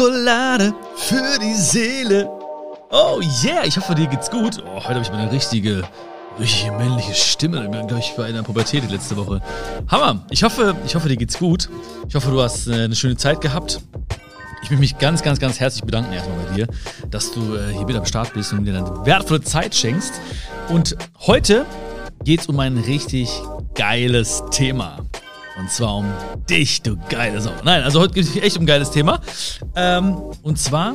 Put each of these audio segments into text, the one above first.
Schokolade für die Seele. Oh yeah, ich hoffe, dir geht's gut. Oh, heute habe ich mal eine richtige, richtige männliche Stimme. Ich glaube, ich war in der Pubertät die letzte Woche. Hammer. Ich hoffe, ich hoffe, dir geht's gut. Ich hoffe, du hast äh, eine schöne Zeit gehabt. Ich möchte mich ganz, ganz, ganz herzlich bedanken erstmal bei dir, dass du äh, hier wieder am Start bist und mir deine wertvolle Zeit schenkst. Und heute geht's um ein richtig geiles Thema. Und zwar um dich, du geile Sau. Nein, also heute geht es echt um ein geiles Thema. Ähm, und zwar,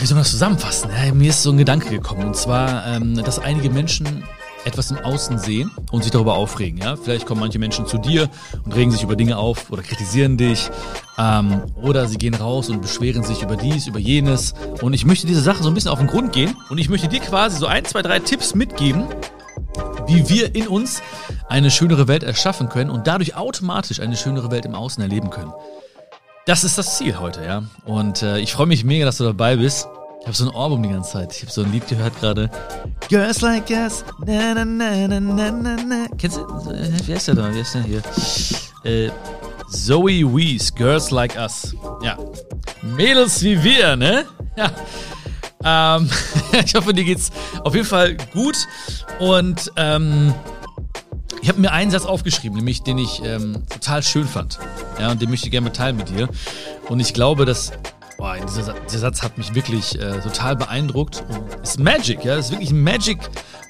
wie soll man das zusammenfassen? Ja, mir ist so ein Gedanke gekommen. Und zwar, ähm, dass einige Menschen etwas im Außen sehen und sich darüber aufregen. Ja? Vielleicht kommen manche Menschen zu dir und regen sich über Dinge auf oder kritisieren dich. Ähm, oder sie gehen raus und beschweren sich über dies, über jenes. Und ich möchte diese Sache so ein bisschen auf den Grund gehen. Und ich möchte dir quasi so ein, zwei, drei Tipps mitgeben, wie wir in uns eine schönere Welt erschaffen können und dadurch automatisch eine schönere Welt im Außen erleben können. Das ist das Ziel heute, ja. Und äh, ich freue mich mega, dass du dabei bist. Ich habe so ein Ohrwurm die ganze Zeit. Ich habe so ein Lied gehört gerade. Girls like us. Na, na, na, na, na, na, na. Kennst du? Äh, wie heißt der da? Wie heißt der hier? Äh, Zoe Wees, Girls Like Us. Ja. Mädels wie wir, ne? Ja. Ähm, ich hoffe, dir geht's auf jeden Fall gut. Und ähm, ich habe mir einen Satz aufgeschrieben, nämlich den ich ähm, total schön fand. Ja, und den möchte ich gerne teilen mit dir. Und ich glaube, dass boah, dieser, dieser Satz hat mich wirklich äh, total beeindruckt. Und ist Magic, ja, ist wirklich ein Magic,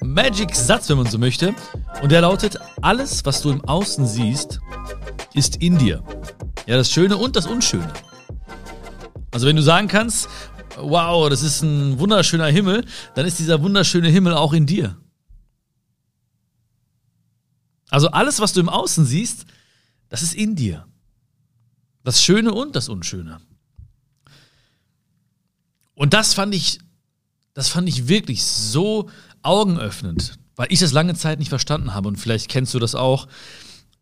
Magic Satz, wenn man so möchte. Und der lautet: Alles, was du im Außen siehst, ist in dir. Ja, das Schöne und das Unschöne. Also wenn du sagen kannst, wow, das ist ein wunderschöner Himmel, dann ist dieser wunderschöne Himmel auch in dir. Also alles, was du im Außen siehst, das ist in dir. Das Schöne und das Unschöne. Und das fand ich, das fand ich wirklich so augenöffnend, weil ich das lange Zeit nicht verstanden habe. Und vielleicht kennst du das auch,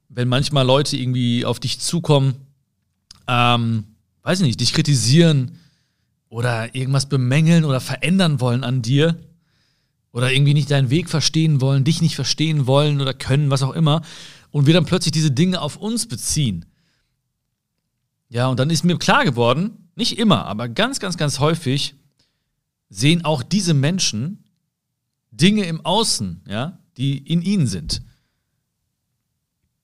wenn manchmal Leute irgendwie auf dich zukommen, ähm, weiß ich nicht, dich kritisieren oder irgendwas bemängeln oder verändern wollen an dir oder irgendwie nicht deinen Weg verstehen wollen, dich nicht verstehen wollen oder können, was auch immer, und wir dann plötzlich diese Dinge auf uns beziehen. Ja, und dann ist mir klar geworden, nicht immer, aber ganz, ganz, ganz häufig sehen auch diese Menschen Dinge im Außen, ja, die in ihnen sind.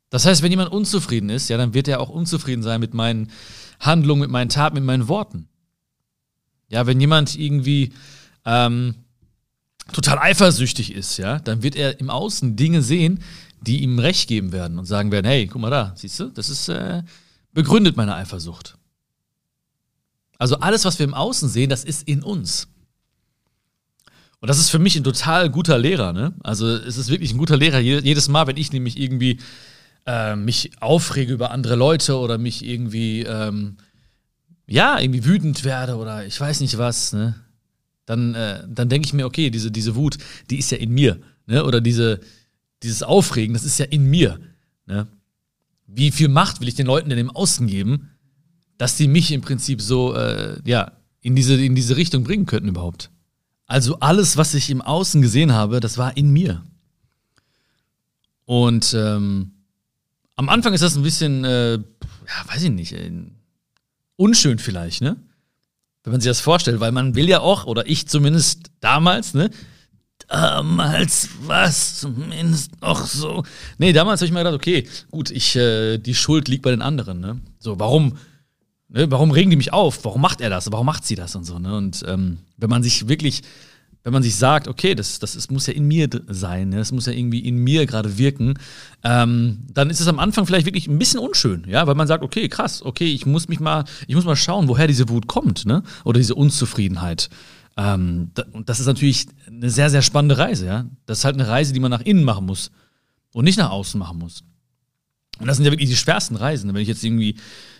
Das heißt, wenn jemand unzufrieden ist, ja, dann wird er auch unzufrieden sein mit meinen Handlungen, mit meinen Taten, mit meinen Worten. Ja, wenn jemand irgendwie ähm, total eifersüchtig ist, ja, dann wird er im Außen Dinge sehen, die ihm Recht geben werden und sagen werden, hey, guck mal da, siehst du, das ist äh, begründet meine Eifersucht. Also alles, was wir im Außen sehen, das ist in uns. Und das ist für mich ein total guter Lehrer, ne? Also es ist wirklich ein guter Lehrer. Jedes Mal, wenn ich nämlich irgendwie äh, mich aufrege über andere Leute oder mich irgendwie, ähm, ja, irgendwie wütend werde oder ich weiß nicht was, ne? dann, äh, dann denke ich mir, okay, diese, diese Wut, die ist ja in mir. Ne? Oder diese, dieses Aufregen, das ist ja in mir. Ne? Wie viel Macht will ich den Leuten denn im Außen geben, dass die mich im Prinzip so, äh, ja, in diese, in diese Richtung bringen könnten überhaupt? Also alles, was ich im Außen gesehen habe, das war in mir. Und ähm, am Anfang ist das ein bisschen, äh, ja, weiß ich nicht, äh, unschön vielleicht, ne? wenn man sich das vorstellt, weil man will ja auch, oder ich zumindest damals, ne? Damals was zumindest noch so. Nee, damals habe ich mir gedacht, okay, gut, ich, äh, die Schuld liegt bei den anderen, ne? So, warum, ne, warum regen die mich auf? Warum macht er das? Warum macht sie das und so, ne? Und ähm, wenn man sich wirklich wenn man sich sagt, okay, das, das, das muss ja in mir sein, ne? das muss ja irgendwie in mir gerade wirken, ähm, dann ist es am Anfang vielleicht wirklich ein bisschen unschön, ja, weil man sagt, okay, krass, okay, ich muss mich mal, ich muss mal schauen, woher diese Wut kommt, ne? Oder diese Unzufriedenheit. Ähm, und das ist natürlich eine sehr, sehr spannende Reise, ja. Das ist halt eine Reise, die man nach innen machen muss und nicht nach außen machen muss. Und das sind ja wirklich die schwersten Reisen. Wenn ich jetzt irgendwie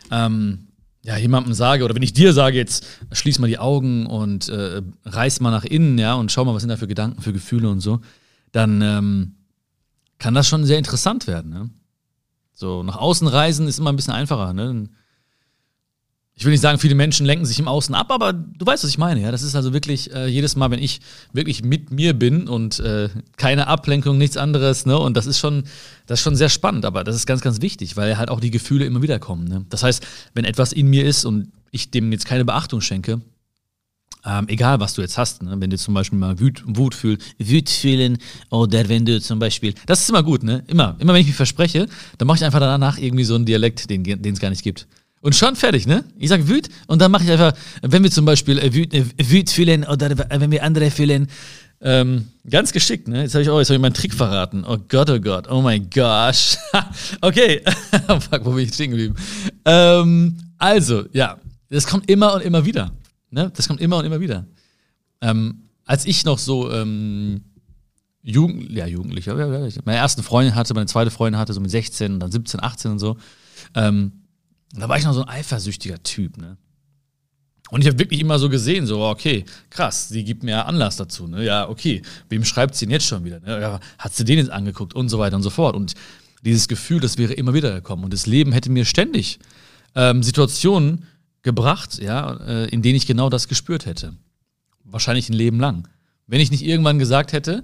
ähm, ja, jemandem sage, oder wenn ich dir sage, jetzt schließ mal die Augen und äh, reiß mal nach innen, ja, und schau mal, was sind da für Gedanken, für Gefühle und so, dann ähm, kann das schon sehr interessant werden. Ne? So, nach außen reisen ist immer ein bisschen einfacher. Ne? Ich will nicht sagen, viele Menschen lenken sich im Außen ab, aber du weißt, was ich meine. Ja, das ist also wirklich äh, jedes Mal, wenn ich wirklich mit mir bin und äh, keine Ablenkung, nichts anderes. Ne? Und das ist schon, das ist schon sehr spannend. Aber das ist ganz, ganz wichtig, weil halt auch die Gefühle immer wieder kommen. Ne? Das heißt, wenn etwas in mir ist und ich dem jetzt keine Beachtung schenke, ähm, egal was du jetzt hast, ne? wenn du zum Beispiel mal Wut, Wut fühlst, Wut fühlen oder wenn du zum Beispiel, das ist immer gut, ne? Immer, immer wenn ich mich verspreche, dann mache ich einfach danach irgendwie so einen Dialekt, den es gar nicht gibt. Und schon fertig, ne? Ich sage Wut und dann mache ich einfach, wenn wir zum Beispiel äh, Wut, äh, Wut fühlen oder wenn wir andere fühlen, ähm, ganz geschickt, ne? Jetzt habe ich auch, jetzt hab ich meinen Trick verraten. Oh Gott, oh Gott, oh mein gosh. okay, fuck, wo bin ich stehen geblieben? Ähm, also, ja, das kommt immer und immer wieder. Ne? Das kommt immer und immer wieder. Ähm, als ich noch so ähm, Jugend, ja, Jugendlicher, ja, ja, meine ersten Freundin hatte, meine zweite Freundin hatte, so mit 16 und dann 17, 18 und so, ähm, da war ich noch so ein eifersüchtiger Typ, ne? Und ich habe wirklich immer so gesehen, so, okay, krass, sie gibt mir Anlass dazu, ne? Ja, okay, wem schreibt sie denn jetzt schon wieder? Ne? Ja, hat sie den jetzt angeguckt und so weiter und so fort. Und dieses Gefühl, das wäre immer wieder gekommen. Und das Leben hätte mir ständig ähm, Situationen gebracht, ja, äh, in denen ich genau das gespürt hätte. Wahrscheinlich ein Leben lang. Wenn ich nicht irgendwann gesagt hätte,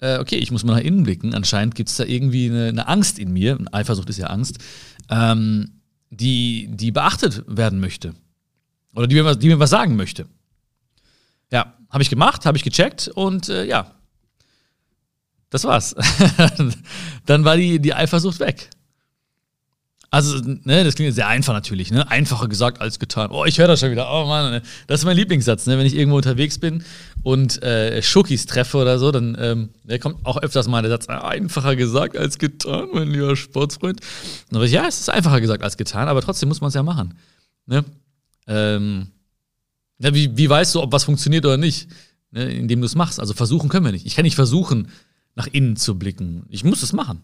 äh, okay, ich muss mal nach innen blicken, anscheinend gibt es da irgendwie eine, eine, Angst in mir, Eifersucht ist ja Angst, ähm, die, die beachtet werden möchte. Oder die mir, was, die mir was sagen möchte. Ja, habe ich gemacht, habe ich gecheckt und äh, ja, das war's. Dann war die, die Eifersucht weg. Also, ne, das klingt sehr einfach natürlich, ne? Einfacher gesagt als getan. Oh, ich höre das schon wieder. Oh Mann, ne? das ist mein Lieblingssatz, ne? Wenn ich irgendwo unterwegs bin und äh, Schokis treffe oder so, dann ähm, der kommt auch öfters mal der Satz, einfacher gesagt als getan, mein lieber Sportsfreund. Aber ja, es ist einfacher gesagt als getan, aber trotzdem muss man es ja machen. Ne? Ähm, ja, wie, wie weißt du, ob was funktioniert oder nicht? Ne? Indem du es machst. Also versuchen können wir nicht. Ich kann nicht versuchen, nach innen zu blicken. Ich muss es machen.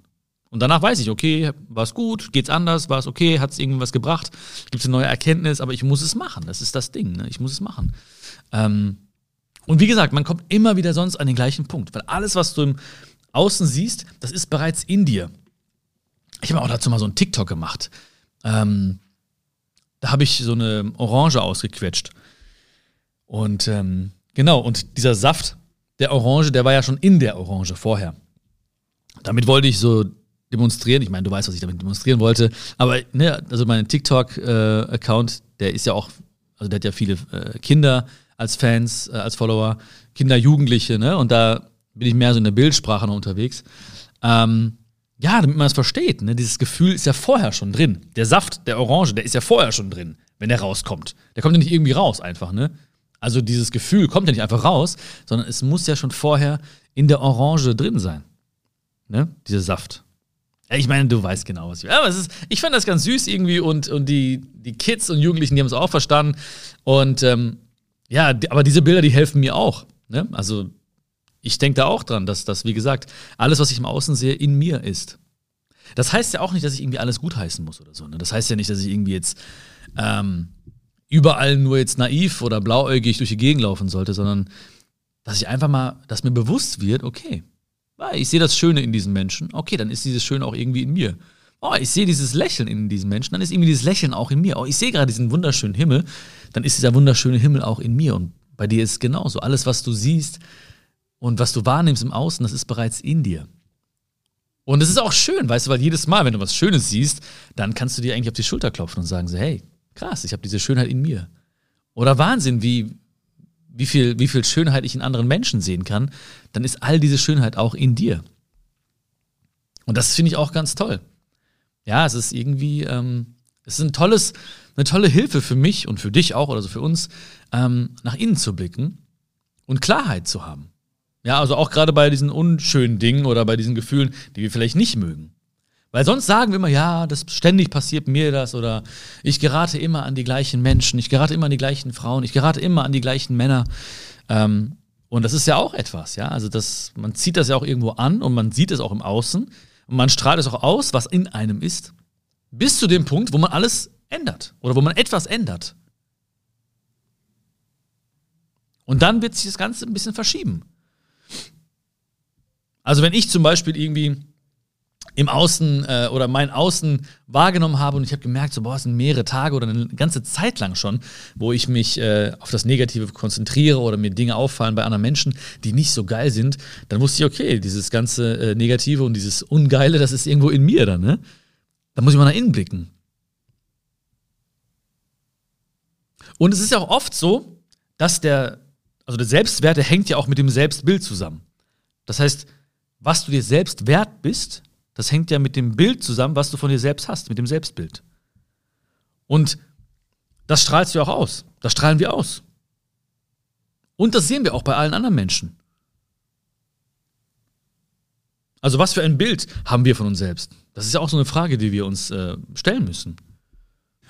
Und danach weiß ich, okay, war es gut, geht's anders, war es okay, hat es irgendwas gebracht, gibt es eine neue Erkenntnis, aber ich muss es machen. Das ist das Ding, ne? ich muss es machen. Ähm, und wie gesagt, man kommt immer wieder sonst an den gleichen Punkt, weil alles, was du im Außen siehst, das ist bereits in dir. Ich habe auch dazu mal so einen TikTok gemacht. Ähm, da habe ich so eine Orange ausgequetscht. Und ähm, genau, und dieser Saft der Orange, der war ja schon in der Orange vorher. Damit wollte ich so demonstrieren. Ich meine, du weißt, was ich damit demonstrieren wollte. Aber ne, also mein TikTok-Account, äh, der ist ja auch, also der hat ja viele äh, Kinder als Fans, äh, als Follower, Kinder, Jugendliche, ne? Und da bin ich mehr so in der Bildsprache noch unterwegs. Ähm, ja, damit man es versteht, ne? Dieses Gefühl ist ja vorher schon drin. Der Saft der Orange, der ist ja vorher schon drin, wenn der rauskommt. Der kommt ja nicht irgendwie raus einfach, ne? Also dieses Gefühl kommt ja nicht einfach raus, sondern es muss ja schon vorher in der Orange drin sein. Ne? Dieser Saft. Ich meine, du weißt genau, was ich will. Aber es ist, ich fand das ganz süß irgendwie und, und die, die Kids und Jugendlichen, die haben es auch verstanden. Und ähm, ja, aber diese Bilder, die helfen mir auch. Ne? Also ich denke da auch dran, dass das, wie gesagt, alles, was ich im Außen sehe, in mir ist. Das heißt ja auch nicht, dass ich irgendwie alles gutheißen muss oder so. Ne? Das heißt ja nicht, dass ich irgendwie jetzt ähm, überall nur jetzt naiv oder blauäugig durch die Gegend laufen sollte, sondern dass ich einfach mal, dass mir bewusst wird, okay, ich sehe das Schöne in diesen Menschen. Okay, dann ist dieses Schöne auch irgendwie in mir. Oh, ich sehe dieses Lächeln in diesen Menschen, dann ist irgendwie dieses Lächeln auch in mir. Oh, ich sehe gerade diesen wunderschönen Himmel, dann ist dieser wunderschöne Himmel auch in mir. Und bei dir ist es genauso. Alles, was du siehst und was du wahrnimmst im Außen, das ist bereits in dir. Und es ist auch schön, weißt du, weil jedes Mal, wenn du was Schönes siehst, dann kannst du dir eigentlich auf die Schulter klopfen und sagen so, hey, krass, ich habe diese Schönheit in mir. Oder Wahnsinn, wie, wie viel, wie viel Schönheit ich in anderen Menschen sehen kann, dann ist all diese Schönheit auch in dir. Und das finde ich auch ganz toll. Ja, es ist irgendwie, ähm, es ist ein tolles, eine tolle Hilfe für mich und für dich auch oder so für uns, ähm, nach innen zu blicken und Klarheit zu haben. Ja, also auch gerade bei diesen unschönen Dingen oder bei diesen Gefühlen, die wir vielleicht nicht mögen. Weil sonst sagen wir immer, ja, das ständig passiert mir das oder ich gerate immer an die gleichen Menschen, ich gerate immer an die gleichen Frauen, ich gerate immer an die gleichen Männer. Ähm, und das ist ja auch etwas, ja. Also das, man zieht das ja auch irgendwo an und man sieht es auch im Außen und man strahlt es auch aus, was in einem ist, bis zu dem Punkt, wo man alles ändert oder wo man etwas ändert. Und dann wird sich das Ganze ein bisschen verschieben. Also wenn ich zum Beispiel irgendwie im Außen äh, oder mein Außen wahrgenommen habe und ich habe gemerkt, so boah, es sind mehrere Tage oder eine ganze Zeit lang schon, wo ich mich äh, auf das Negative konzentriere oder mir Dinge auffallen bei anderen Menschen, die nicht so geil sind, dann wusste ich, okay, dieses ganze äh, Negative und dieses Ungeile, das ist irgendwo in mir dann, ne? Da muss ich mal nach innen blicken. Und es ist ja auch oft so, dass der, also der Selbstwert, der hängt ja auch mit dem Selbstbild zusammen. Das heißt, was du dir selbst wert bist, das hängt ja mit dem Bild zusammen, was du von dir selbst hast, mit dem Selbstbild. Und das strahlst du auch aus. Das strahlen wir aus. Und das sehen wir auch bei allen anderen Menschen. Also was für ein Bild haben wir von uns selbst? Das ist ja auch so eine Frage, die wir uns äh, stellen müssen.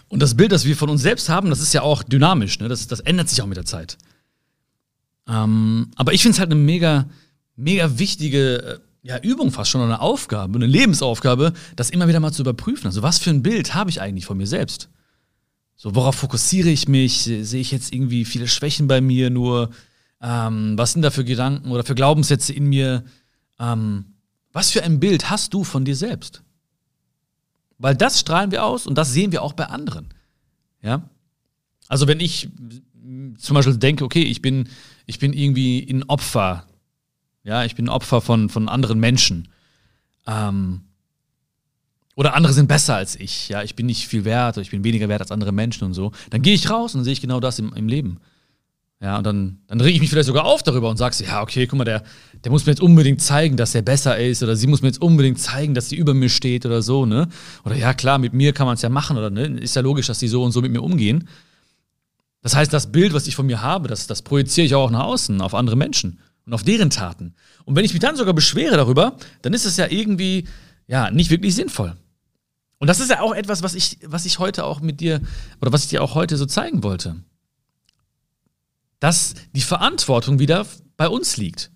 Und das Bild, das wir von uns selbst haben, das ist ja auch dynamisch. Ne? Das, das ändert sich auch mit der Zeit. Ähm, aber ich finde es halt eine mega, mega wichtige äh, ja, Übung fast schon, eine Aufgabe, eine Lebensaufgabe, das immer wieder mal zu überprüfen. Also was für ein Bild habe ich eigentlich von mir selbst? So, worauf fokussiere ich mich? Sehe ich jetzt irgendwie viele Schwächen bei mir nur? Ähm, was sind da für Gedanken oder für Glaubenssätze in mir? Ähm, was für ein Bild hast du von dir selbst? Weil das strahlen wir aus und das sehen wir auch bei anderen. Ja? Also wenn ich zum Beispiel denke, okay, ich bin, ich bin irgendwie ein Opfer ja, ich bin Opfer von, von anderen Menschen. Ähm, oder andere sind besser als ich. Ja, ich bin nicht viel wert oder ich bin weniger wert als andere Menschen und so. Dann gehe ich raus und sehe ich genau das im, im Leben. Ja, und dann, dann rege ich mich vielleicht sogar auf darüber und sage, ja, okay, guck mal, der, der muss mir jetzt unbedingt zeigen, dass er besser ist oder sie muss mir jetzt unbedingt zeigen, dass sie über mir steht oder so, ne? Oder ja, klar, mit mir kann man es ja machen oder ne? Ist ja logisch, dass sie so und so mit mir umgehen. Das heißt, das Bild, was ich von mir habe, das, das projiziere ich auch nach außen, auf andere Menschen und auf deren Taten. Und wenn ich mich dann sogar beschwere darüber, dann ist es ja irgendwie ja nicht wirklich sinnvoll. Und das ist ja auch etwas, was ich, was ich heute auch mit dir oder was ich dir auch heute so zeigen wollte. Dass die Verantwortung wieder bei uns liegt.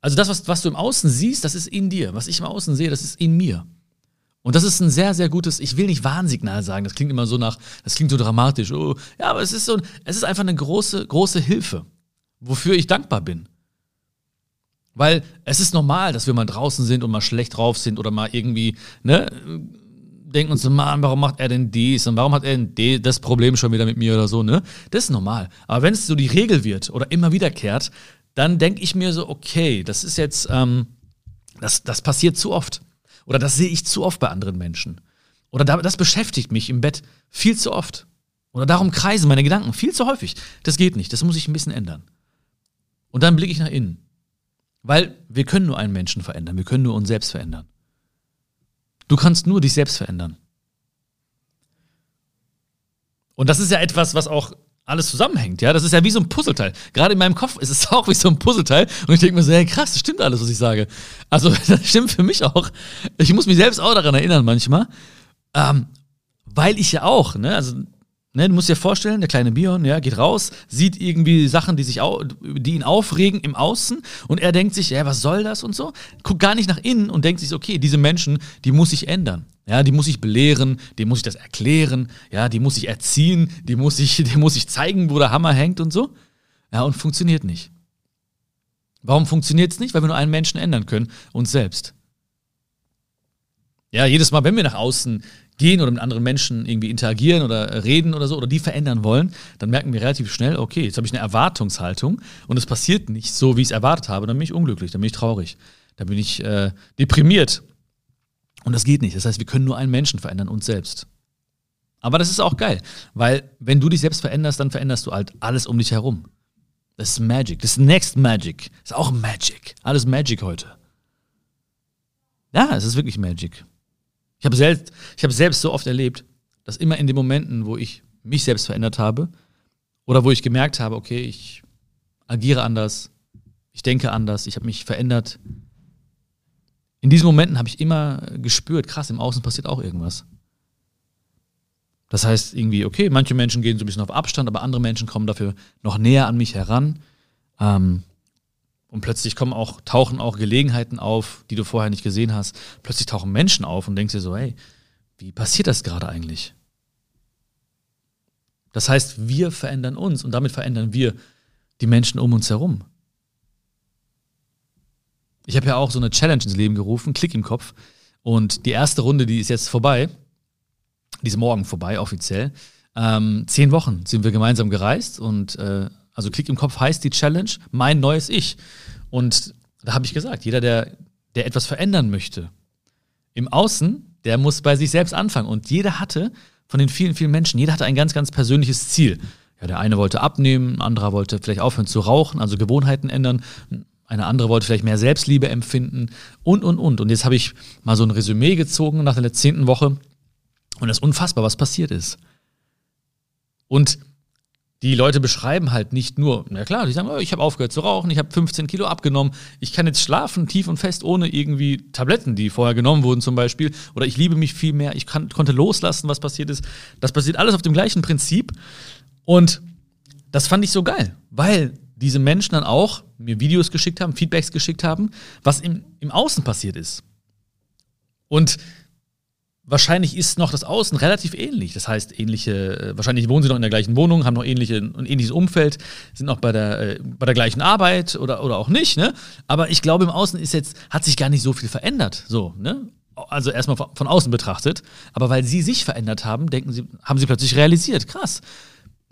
Also das, was, was du im Außen siehst, das ist in dir. Was ich im Außen sehe, das ist in mir. Und das ist ein sehr, sehr gutes, ich will nicht Warnsignal sagen, das klingt immer so nach, das klingt so dramatisch. Oh, ja, aber es ist so, es ist einfach eine große, große Hilfe wofür ich dankbar bin. Weil es ist normal, dass wir mal draußen sind und mal schlecht drauf sind oder mal irgendwie, ne, denken uns so, Mann, warum macht er denn dies und warum hat er denn das Problem schon wieder mit mir oder so, ne? Das ist normal. Aber wenn es so die Regel wird oder immer wiederkehrt, dann denke ich mir so, okay, das ist jetzt, ähm, das, das passiert zu oft. Oder das sehe ich zu oft bei anderen Menschen. Oder das beschäftigt mich im Bett viel zu oft. Oder darum kreisen meine Gedanken viel zu häufig. Das geht nicht. Das muss ich ein bisschen ändern. Und dann blicke ich nach innen. Weil wir können nur einen Menschen verändern, wir können nur uns selbst verändern. Du kannst nur dich selbst verändern. Und das ist ja etwas, was auch alles zusammenhängt, ja. Das ist ja wie so ein Puzzleteil. Gerade in meinem Kopf ist es auch wie so ein Puzzleteil. Und ich denke mir so, hey, krass, das stimmt alles, was ich sage. Also, das stimmt für mich auch. Ich muss mich selbst auch daran erinnern manchmal. Ähm, weil ich ja auch, ne, also Ne, du musst dir vorstellen, der kleine Bion, ja, geht raus, sieht irgendwie Sachen, die, sich die ihn aufregen im Außen und er denkt sich, ja, was soll das und so, guckt gar nicht nach innen und denkt sich, okay, diese Menschen, die muss ich ändern. Ja, die muss ich belehren, die muss ich das erklären, ja, die muss ich erziehen, die muss ich, die muss ich zeigen, wo der Hammer hängt und so. Ja, und funktioniert nicht. Warum funktioniert es nicht? Weil wir nur einen Menschen ändern können, uns selbst. Ja, jedes Mal, wenn wir nach außen gehen oder mit anderen Menschen irgendwie interagieren oder reden oder so oder die verändern wollen, dann merken wir relativ schnell, okay, jetzt habe ich eine Erwartungshaltung und es passiert nicht so, wie ich es erwartet habe, dann bin ich unglücklich, dann bin ich traurig, dann bin ich äh, deprimiert. Und das geht nicht. Das heißt, wir können nur einen Menschen verändern, uns selbst. Aber das ist auch geil, weil wenn du dich selbst veränderst, dann veränderst du halt alles um dich herum. Das ist Magic. Das ist Next Magic. Das ist auch Magic. Alles Magic heute. Ja, es ist wirklich Magic. Ich habe selbst, ich habe selbst so oft erlebt, dass immer in den Momenten, wo ich mich selbst verändert habe oder wo ich gemerkt habe, okay, ich agiere anders, ich denke anders, ich habe mich verändert. In diesen Momenten habe ich immer gespürt, krass, im Außen passiert auch irgendwas. Das heißt irgendwie, okay, manche Menschen gehen so ein bisschen auf Abstand, aber andere Menschen kommen dafür noch näher an mich heran. Ähm, und plötzlich kommen auch, tauchen auch Gelegenheiten auf, die du vorher nicht gesehen hast. Plötzlich tauchen Menschen auf und denkst dir so, hey, wie passiert das gerade eigentlich? Das heißt, wir verändern uns und damit verändern wir die Menschen um uns herum. Ich habe ja auch so eine Challenge ins Leben gerufen, Klick im Kopf. Und die erste Runde, die ist jetzt vorbei. Die ist morgen vorbei, offiziell. Ähm, zehn Wochen sind wir gemeinsam gereist und äh, also Klick im Kopf heißt die Challenge, mein neues Ich. Und da habe ich gesagt, jeder, der, der etwas verändern möchte, im Außen, der muss bei sich selbst anfangen. Und jeder hatte von den vielen, vielen Menschen. Jeder hatte ein ganz, ganz persönliches Ziel. Ja, der eine wollte abnehmen, ein anderer wollte vielleicht aufhören zu rauchen, also Gewohnheiten ändern. Eine andere wollte vielleicht mehr Selbstliebe empfinden und, und, und. Und jetzt habe ich mal so ein Resümee gezogen nach der zehnten Woche und es ist unfassbar, was passiert ist. Und die Leute beschreiben halt nicht nur, na klar, die sagen, oh, ich habe aufgehört zu rauchen, ich habe 15 Kilo abgenommen, ich kann jetzt schlafen tief und fest ohne irgendwie Tabletten, die vorher genommen wurden zum Beispiel, oder ich liebe mich viel mehr, ich kann, konnte loslassen, was passiert ist. Das passiert alles auf dem gleichen Prinzip und das fand ich so geil, weil diese Menschen dann auch mir Videos geschickt haben, Feedbacks geschickt haben, was im, im Außen passiert ist. Und wahrscheinlich ist noch das Außen relativ ähnlich. Das heißt, ähnliche, äh, wahrscheinlich wohnen sie noch in der gleichen Wohnung, haben noch ähnliche, ein ähnliches Umfeld, sind noch bei der, äh, bei der gleichen Arbeit oder, oder auch nicht, ne? Aber ich glaube, im Außen ist jetzt, hat sich gar nicht so viel verändert. So, ne? Also erstmal von außen betrachtet. Aber weil sie sich verändert haben, denken sie, haben sie plötzlich realisiert, krass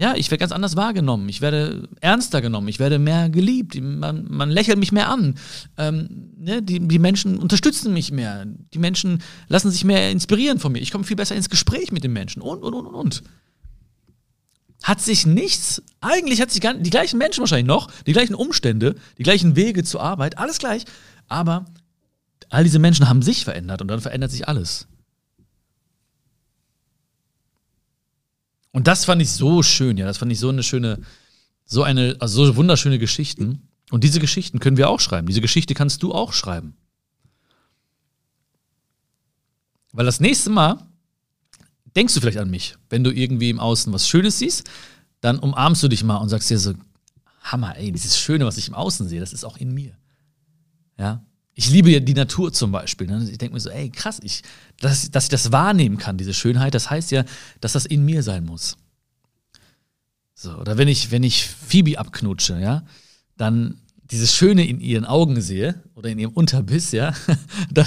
ja, ich werde ganz anders wahrgenommen, ich werde ernster genommen, ich werde mehr geliebt, man, man lächelt mich mehr an, ähm, ne, die, die Menschen unterstützen mich mehr, die Menschen lassen sich mehr inspirieren von mir, ich komme viel besser ins Gespräch mit den Menschen. Und, und, und, und. Hat sich nichts, eigentlich hat sich gar, die gleichen Menschen wahrscheinlich noch, die gleichen Umstände, die gleichen Wege zur Arbeit, alles gleich, aber all diese Menschen haben sich verändert und dann verändert sich alles. Und das fand ich so schön, ja. Das fand ich so eine schöne, so eine, also so wunderschöne Geschichten. Und diese Geschichten können wir auch schreiben. Diese Geschichte kannst du auch schreiben. Weil das nächste Mal denkst du vielleicht an mich, wenn du irgendwie im Außen was Schönes siehst, dann umarmst du dich mal und sagst dir so, Hammer, ey, dieses Schöne, was ich im Außen sehe, das ist auch in mir. Ja, ich liebe ja die Natur zum Beispiel. Ne? Ich denke mir so, ey, krass, ich, dass, dass ich das wahrnehmen kann, diese Schönheit, das heißt ja, dass das in mir sein muss. So, oder wenn ich, wenn ich Phoebe abknutsche, ja, dann dieses Schöne in ihren Augen sehe oder in ihrem Unterbiss, ja, dann,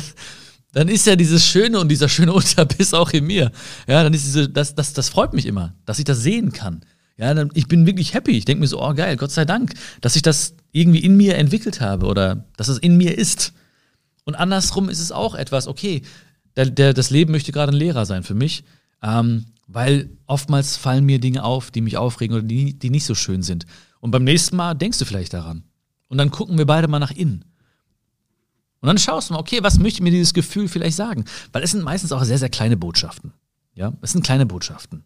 dann ist ja dieses Schöne und dieser schöne Unterbiss auch in mir. Ja, dann ist diese, das, das, das freut mich immer, dass ich das sehen kann. Ja, dann, ich bin wirklich happy. Ich denke mir so, oh geil, Gott sei Dank, dass ich das irgendwie in mir entwickelt habe oder dass es in mir ist. Und andersrum ist es auch etwas, okay, der, der, das Leben möchte gerade ein Lehrer sein für mich, ähm, weil oftmals fallen mir Dinge auf, die mich aufregen oder die, die nicht so schön sind. Und beim nächsten Mal denkst du vielleicht daran. Und dann gucken wir beide mal nach innen. Und dann schaust du mal, okay, was möchte mir dieses Gefühl vielleicht sagen? Weil es sind meistens auch sehr, sehr kleine Botschaften. Ja, es sind kleine Botschaften.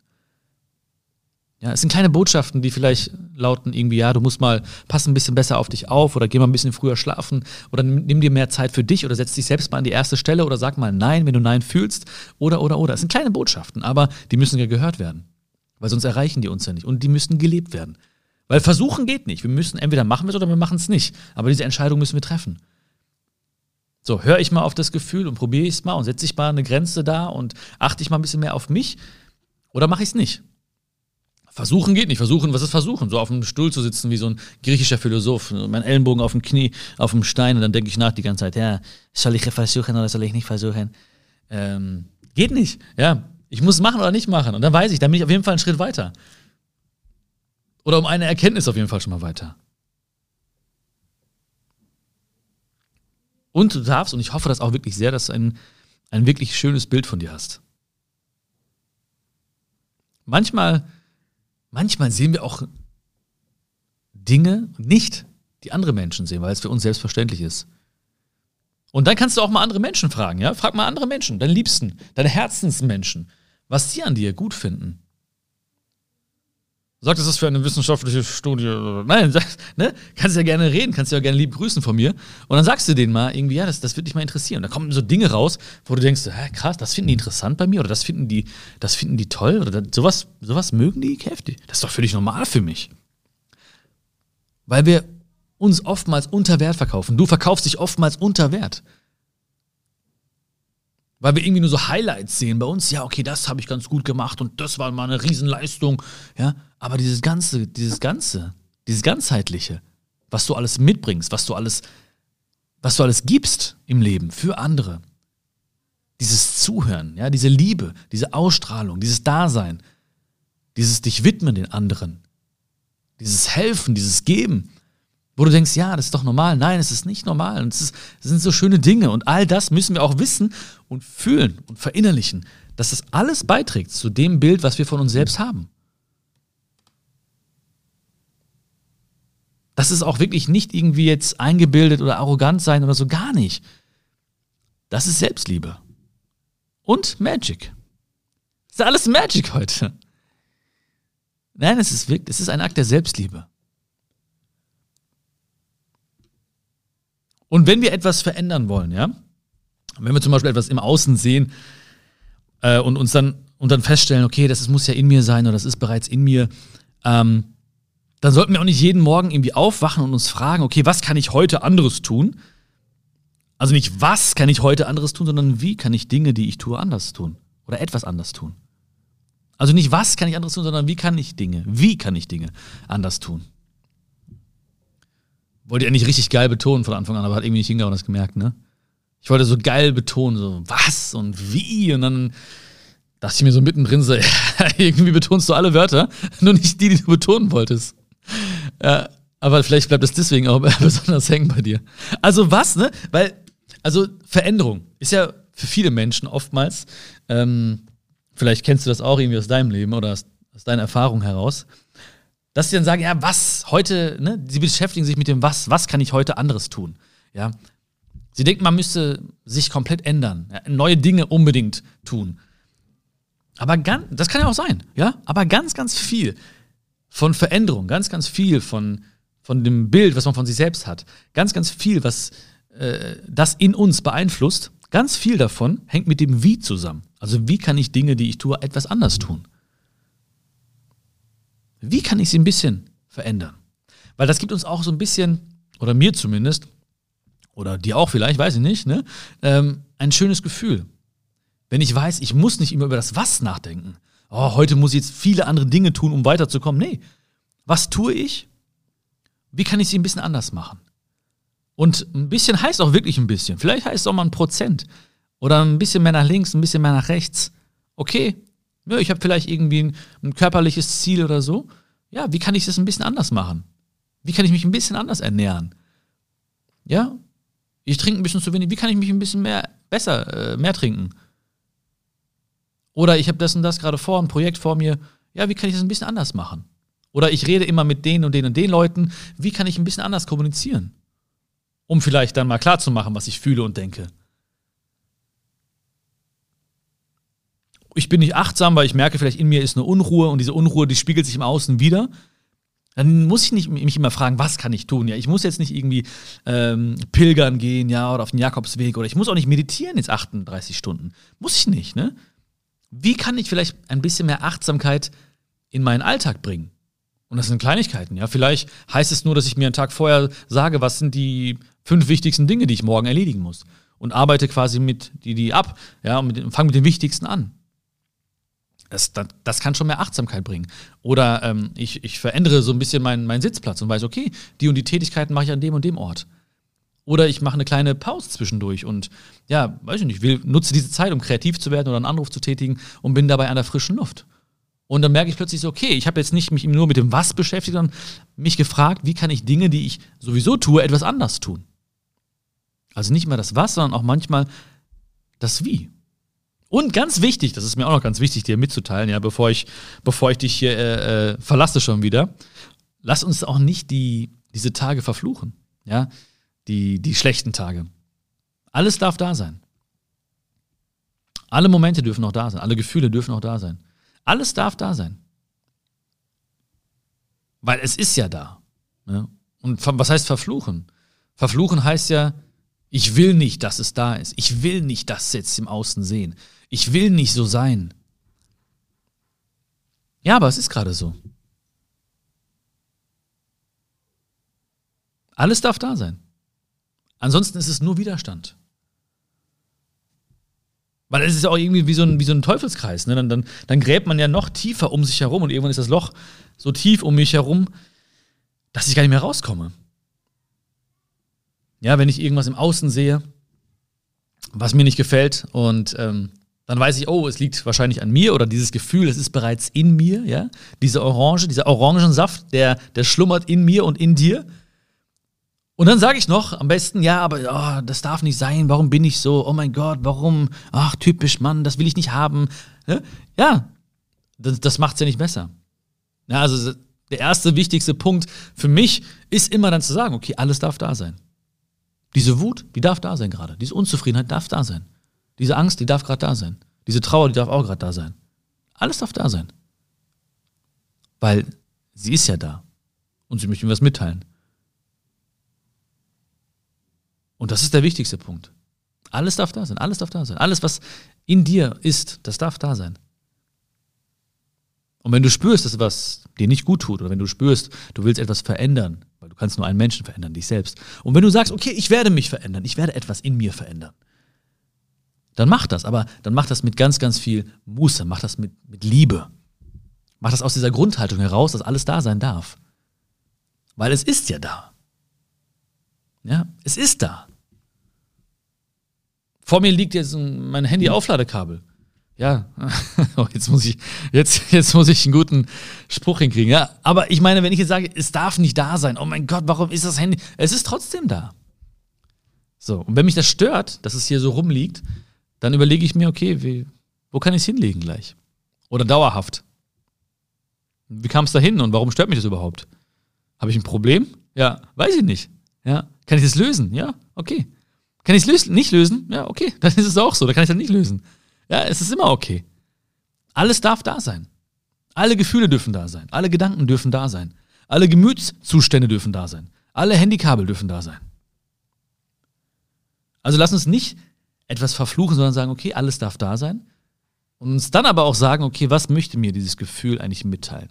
Ja, es sind kleine Botschaften, die vielleicht lauten irgendwie, ja, du musst mal, pass ein bisschen besser auf dich auf oder geh mal ein bisschen früher schlafen oder nimm, dir mehr Zeit für dich oder setz dich selbst mal an die erste Stelle oder sag mal Nein, wenn du Nein fühlst oder, oder, oder. Es sind kleine Botschaften, aber die müssen ja gehört werden, weil sonst erreichen die uns ja nicht und die müssen gelebt werden. Weil versuchen geht nicht. Wir müssen, entweder machen wir es oder wir machen es nicht. Aber diese Entscheidung müssen wir treffen. So, höre ich mal auf das Gefühl und probiere ich es mal und setze ich mal eine Grenze da und achte ich mal ein bisschen mehr auf mich oder mache ich es nicht? Versuchen geht nicht. Versuchen, was ist versuchen? So auf dem Stuhl zu sitzen wie so ein griechischer Philosoph, mein Ellenbogen auf dem Knie, auf dem Stein und dann denke ich nach die ganze Zeit, ja, soll ich versuchen oder soll ich nicht versuchen? Ähm, geht nicht. Ja, ich muss machen oder nicht machen. Und dann weiß ich, dann bin ich auf jeden Fall einen Schritt weiter. Oder um eine Erkenntnis auf jeden Fall schon mal weiter. Und du darfst, und ich hoffe das auch wirklich sehr, dass du ein, ein wirklich schönes Bild von dir hast. Manchmal manchmal sehen wir auch Dinge nicht, die andere Menschen sehen, weil es für uns selbstverständlich ist. Und dann kannst du auch mal andere Menschen fragen, ja? Frag mal andere Menschen, deine Liebsten, deine Herzensmenschen, was sie an dir gut finden. Sag, das ist für eine wissenschaftliche Studie. Nein, sag, ne? kannst ja gerne reden, kannst ja gerne lieb grüßen von mir. Und dann sagst du denen mal irgendwie, ja, das, das würde dich mal interessieren. Und da kommen so Dinge raus, wo du denkst, hä, krass, das finden die interessant bei mir oder das finden die, das finden die toll oder das, sowas, sowas mögen die heftig. Das ist doch völlig normal für mich. Weil wir uns oftmals unter Wert verkaufen. Du verkaufst dich oftmals unter Wert. Weil wir irgendwie nur so Highlights sehen bei uns. Ja, okay, das habe ich ganz gut gemacht und das war mal eine Riesenleistung. Ja, aber dieses Ganze, dieses Ganze, dieses Ganzheitliche, was du alles mitbringst, was du alles, was du alles gibst im Leben für andere. Dieses Zuhören, ja, diese Liebe, diese Ausstrahlung, dieses Dasein, dieses dich widmen den anderen, dieses Helfen, dieses Geben, wo du denkst, ja, das ist doch normal. Nein, es ist nicht normal. Und es, ist, es sind so schöne Dinge. Und all das müssen wir auch wissen und fühlen und verinnerlichen, dass das alles beiträgt zu dem Bild, was wir von uns selbst haben. Das ist auch wirklich nicht irgendwie jetzt eingebildet oder arrogant sein oder so, gar nicht. Das ist Selbstliebe. Und Magic. Das ist alles Magic heute. Nein, es ist wirklich, es ist ein Akt der Selbstliebe. Und wenn wir etwas verändern wollen, ja, wenn wir zum Beispiel etwas im Außen sehen äh, und uns dann und dann feststellen, okay, das muss ja in mir sein oder das ist bereits in mir, ähm, dann sollten wir auch nicht jeden Morgen irgendwie aufwachen und uns fragen, okay, was kann ich heute anderes tun? Also nicht, was kann ich heute anderes tun, sondern wie kann ich Dinge, die ich tue, anders tun? Oder etwas anders tun? Also nicht, was kann ich anderes tun, sondern wie kann ich Dinge, wie kann ich Dinge anders tun? Wollte ja nicht richtig geil betonen von Anfang an, aber hat irgendwie nicht hingehauen, das gemerkt, ne? Ich wollte so geil betonen, so was und wie und dann dachte ich mir so mittendrin so, irgendwie betonst du alle Wörter, nur nicht die, die du betonen wolltest. Ja, aber vielleicht bleibt es deswegen auch besonders hängen bei dir. Also was, ne? Weil, also Veränderung ist ja für viele Menschen oftmals, ähm, vielleicht kennst du das auch irgendwie aus deinem Leben oder aus, aus deiner Erfahrung heraus, dass sie dann sagen, ja, was heute, ne? Sie beschäftigen sich mit dem Was, was kann ich heute anderes tun? Ja. Sie denken, man müsste sich komplett ändern, ja? neue Dinge unbedingt tun. Aber ganz, das kann ja auch sein, ja, aber ganz, ganz viel von Veränderung, ganz, ganz viel von, von dem Bild, was man von sich selbst hat, ganz, ganz viel, was äh, das in uns beeinflusst, ganz viel davon hängt mit dem Wie zusammen. Also wie kann ich Dinge, die ich tue, etwas anders tun? Wie kann ich sie ein bisschen verändern? Weil das gibt uns auch so ein bisschen, oder mir zumindest, oder dir auch vielleicht, weiß ich nicht, ne, ähm, ein schönes Gefühl. Wenn ich weiß, ich muss nicht immer über das Was nachdenken, oh, heute muss ich jetzt viele andere Dinge tun, um weiterzukommen. Nee, was tue ich? Wie kann ich sie ein bisschen anders machen? Und ein bisschen heißt auch wirklich ein bisschen. Vielleicht heißt es auch mal ein Prozent. Oder ein bisschen mehr nach links, ein bisschen mehr nach rechts. Okay, ja, ich habe vielleicht irgendwie ein, ein körperliches Ziel oder so. Ja, wie kann ich das ein bisschen anders machen? Wie kann ich mich ein bisschen anders ernähren? Ja, ich trinke ein bisschen zu wenig. Wie kann ich mich ein bisschen mehr besser, äh, mehr trinken? Oder ich habe das und das gerade vor, ein Projekt vor mir. Ja, wie kann ich das ein bisschen anders machen? Oder ich rede immer mit den und den und den Leuten. Wie kann ich ein bisschen anders kommunizieren? Um vielleicht dann mal klarzumachen, was ich fühle und denke. Ich bin nicht achtsam, weil ich merke, vielleicht in mir ist eine Unruhe und diese Unruhe, die spiegelt sich im Außen wieder. Dann muss ich nicht mich immer fragen, was kann ich tun? Ja, ich muss jetzt nicht irgendwie ähm, pilgern gehen, ja, oder auf den Jakobsweg oder ich muss auch nicht meditieren jetzt 38 Stunden. Muss ich nicht, ne? Wie kann ich vielleicht ein bisschen mehr Achtsamkeit in meinen Alltag bringen? Und das sind Kleinigkeiten, ja. Vielleicht heißt es nur, dass ich mir einen Tag vorher sage, was sind die fünf wichtigsten Dinge, die ich morgen erledigen muss. Und arbeite quasi mit die, die ab, ja, und fange mit den wichtigsten an. Das, das, das, kann schon mehr Achtsamkeit bringen. Oder ähm, ich, ich verändere so ein bisschen meinen, meinen Sitzplatz und weiß, okay, die und die Tätigkeiten mache ich an dem und dem Ort. Oder ich mache eine kleine Pause zwischendurch und ja, weiß ich nicht, will, nutze diese Zeit, um kreativ zu werden oder einen Anruf zu tätigen und bin dabei an der frischen Luft. Und dann merke ich plötzlich so, okay, ich habe jetzt nicht mich nur mit dem Was beschäftigt, sondern mich gefragt, wie kann ich Dinge, die ich sowieso tue, etwas anders tun. Also nicht mal das Was, sondern auch manchmal das Wie. Und ganz wichtig, das ist mir auch noch ganz wichtig, dir mitzuteilen, ja, bevor ich, bevor ich dich hier äh, äh verlasse schon wieder, lass uns auch nicht die, diese Tage verfluchen. Ja, die, die schlechten Tage. Alles darf da sein. Alle Momente dürfen auch da sein. Alle Gefühle dürfen auch da sein. Alles darf da sein. Weil es ist ja da. Ne? Und was heißt verfluchen? Verfluchen heißt ja, ich will nicht, dass es da ist. Ich will nicht das jetzt im Außen sehen. Ich will nicht so sein. Ja, aber es ist gerade so. Alles darf da sein. Ansonsten ist es nur Widerstand. Weil es ist ja auch irgendwie wie so ein, wie so ein Teufelskreis. Ne? Dann, dann, dann gräbt man ja noch tiefer um sich herum und irgendwann ist das Loch so tief um mich herum, dass ich gar nicht mehr rauskomme. Ja, wenn ich irgendwas im Außen sehe, was mir nicht gefällt und ähm, dann weiß ich, oh, es liegt wahrscheinlich an mir oder dieses Gefühl, es ist bereits in mir, ja. Diese Orange, dieser Orangensaft, der, der schlummert in mir und in dir. Und dann sage ich noch, am besten, ja, aber oh, das darf nicht sein, warum bin ich so? Oh mein Gott, warum? Ach, typisch, Mann, das will ich nicht haben. Ja, das, das macht es ja nicht besser. Ja, also der erste wichtigste Punkt für mich ist immer dann zu sagen, okay, alles darf da sein. Diese Wut, die darf da sein gerade. Diese Unzufriedenheit darf da sein. Diese Angst, die darf gerade da sein. Diese Trauer, die darf auch gerade da sein. Alles darf da sein. Weil sie ist ja da. Und sie möchte mir was mitteilen. Und das ist der wichtigste Punkt. Alles darf da sein, alles darf da sein. Alles, was in dir ist, das darf da sein. Und wenn du spürst, dass was dir nicht gut tut, oder wenn du spürst, du willst etwas verändern, weil du kannst nur einen Menschen verändern, dich selbst. Und wenn du sagst, okay, ich werde mich verändern, ich werde etwas in mir verändern, dann mach das, aber dann mach das mit ganz, ganz viel Muße, mach das mit, mit Liebe. Mach das aus dieser Grundhaltung heraus, dass alles da sein darf. Weil es ist ja da. Ja, es ist da. Vor mir liegt jetzt mein Handy-Aufladekabel. Ja, oh, jetzt muss ich, jetzt, jetzt muss ich einen guten Spruch hinkriegen. Ja, aber ich meine, wenn ich jetzt sage, es darf nicht da sein, oh mein Gott, warum ist das Handy? Es ist trotzdem da. So, und wenn mich das stört, dass es hier so rumliegt, dann überlege ich mir, okay, wie, wo kann ich es hinlegen gleich? Oder dauerhaft? Wie kam es da hin und warum stört mich das überhaupt? Habe ich ein Problem? Ja, weiß ich nicht. Ja, kann ich das lösen? Ja, okay. Kann ich es nicht lösen? Ja, okay, dann ist es auch so, dann kann ich das nicht lösen. Ja, es ist immer okay. Alles darf da sein. Alle Gefühle dürfen da sein. Alle Gedanken dürfen da sein. Alle Gemütszustände dürfen da sein. Alle Handykabel dürfen da sein. Also lass uns nicht etwas verfluchen, sondern sagen, okay, alles darf da sein. Und uns dann aber auch sagen, okay, was möchte mir dieses Gefühl eigentlich mitteilen?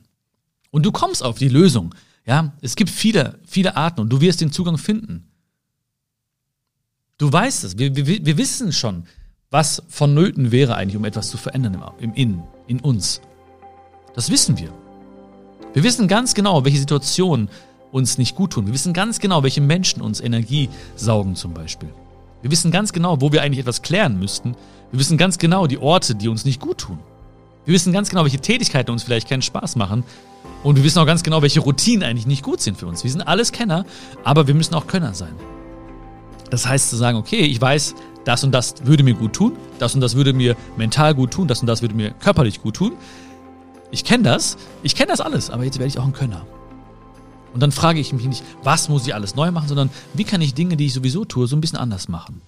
Und du kommst auf die Lösung. Ja, es gibt viele, viele Arten und du wirst den Zugang finden. Du weißt es. Wir, wir, wir wissen schon, was vonnöten wäre eigentlich, um etwas zu verändern im, im Innen, in uns. Das wissen wir. Wir wissen ganz genau, welche Situationen uns nicht gut tun. Wir wissen ganz genau, welche Menschen uns Energie saugen zum Beispiel. Wir wissen ganz genau, wo wir eigentlich etwas klären müssten. Wir wissen ganz genau die Orte, die uns nicht gut tun. Wir wissen ganz genau, welche Tätigkeiten uns vielleicht keinen Spaß machen. Und wir wissen auch ganz genau, welche Routinen eigentlich nicht gut sind für uns. Wir sind alles Kenner, aber wir müssen auch Könner sein. Das heißt zu sagen, okay, ich weiß, das und das würde mir gut tun, das und das würde mir mental gut tun, das und das würde mir körperlich gut tun. Ich kenne das, ich kenne das alles, aber jetzt werde ich auch ein Könner. Und dann frage ich mich nicht, was muss ich alles neu machen, sondern wie kann ich Dinge, die ich sowieso tue, so ein bisschen anders machen.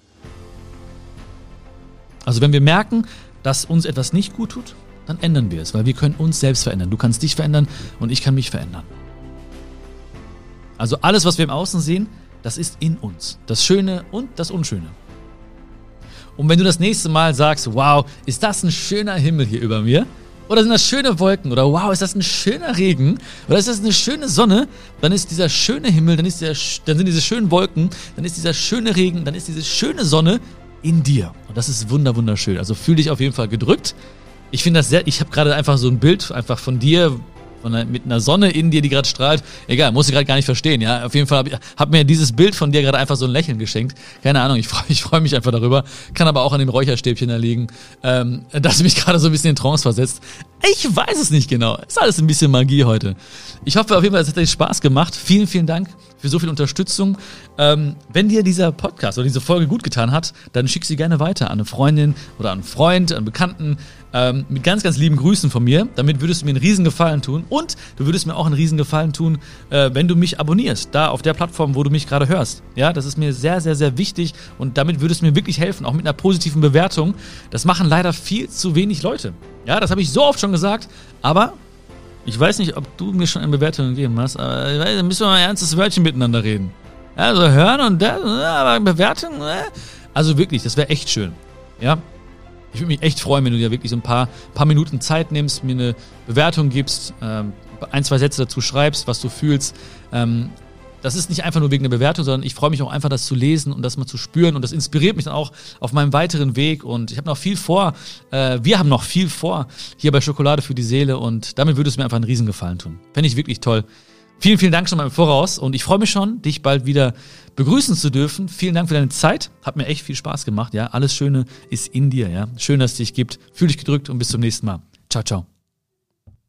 Also wenn wir merken, dass uns etwas nicht gut tut, dann ändern wir es, weil wir können uns selbst verändern. Du kannst dich verändern und ich kann mich verändern. Also alles, was wir im Außen sehen, das ist in uns. Das Schöne und das Unschöne. Und wenn du das nächste Mal sagst, wow, ist das ein schöner Himmel hier über mir? Oder sind das schöne Wolken? Oder wow, ist das ein schöner Regen? Oder ist das eine schöne Sonne? Dann ist dieser schöne Himmel, dann, ist der, dann sind diese schönen Wolken, dann ist dieser schöne Regen, dann ist diese schöne Sonne in dir. Und das ist wunder, wunderschön. Also fühl dich auf jeden Fall gedrückt. Ich finde das sehr, ich habe gerade einfach so ein Bild einfach von dir, einer, mit einer Sonne in dir, die gerade strahlt. Egal, muss ich gerade gar nicht verstehen, ja. Auf jeden Fall habe hab mir dieses Bild von dir gerade einfach so ein Lächeln geschenkt. Keine Ahnung, ich freue ich freu mich einfach darüber. Kann aber auch an dem Räucherstäbchen da liegen, ähm, dass mich gerade so ein bisschen in Trance versetzt. Ich weiß es nicht genau. Ist alles ein bisschen Magie heute. Ich hoffe auf jeden Fall, es hat euch Spaß gemacht. Vielen, vielen Dank für so viel Unterstützung. Ähm, wenn dir dieser Podcast oder diese Folge gut getan hat, dann schick sie gerne weiter an eine Freundin oder an einen Freund, an einen Bekannten. Ähm, mit ganz, ganz lieben Grüßen von mir. Damit würdest du mir einen riesen Gefallen tun. Und du würdest mir auch einen riesen Gefallen tun, äh, wenn du mich abonnierst. Da auf der Plattform, wo du mich gerade hörst. Ja, das ist mir sehr, sehr, sehr wichtig. Und damit würdest du mir wirklich helfen. Auch mit einer positiven Bewertung. Das machen leider viel zu wenig Leute. Ja, das habe ich so oft schon gesagt. Aber ich weiß nicht, ob du mir schon eine Bewertung gegeben hast. Aber da müssen wir mal ein ernstes Wörtchen miteinander reden. Also hören und das, aber Bewertung. Äh. Also wirklich, das wäre echt schön. Ja, ich würde mich echt freuen, wenn du dir wirklich so ein paar, paar Minuten Zeit nimmst, mir eine Bewertung gibst, ähm, ein, zwei Sätze dazu schreibst, was du fühlst. Ähm, das ist nicht einfach nur wegen der Bewertung, sondern ich freue mich auch einfach, das zu lesen und das mal zu spüren. Und das inspiriert mich dann auch auf meinem weiteren Weg. Und ich habe noch viel vor. Äh, wir haben noch viel vor hier bei Schokolade für die Seele. Und damit würde es mir einfach einen Riesengefallen tun. Fände ich wirklich toll. Vielen, vielen Dank schon mal im Voraus. Und ich freue mich schon, dich bald wieder begrüßen zu dürfen. Vielen Dank für deine Zeit. Hat mir echt viel Spaß gemacht. Ja, alles Schöne ist in dir. Ja, schön, dass es dich gibt. Fühl dich gedrückt und bis zum nächsten Mal. Ciao, ciao.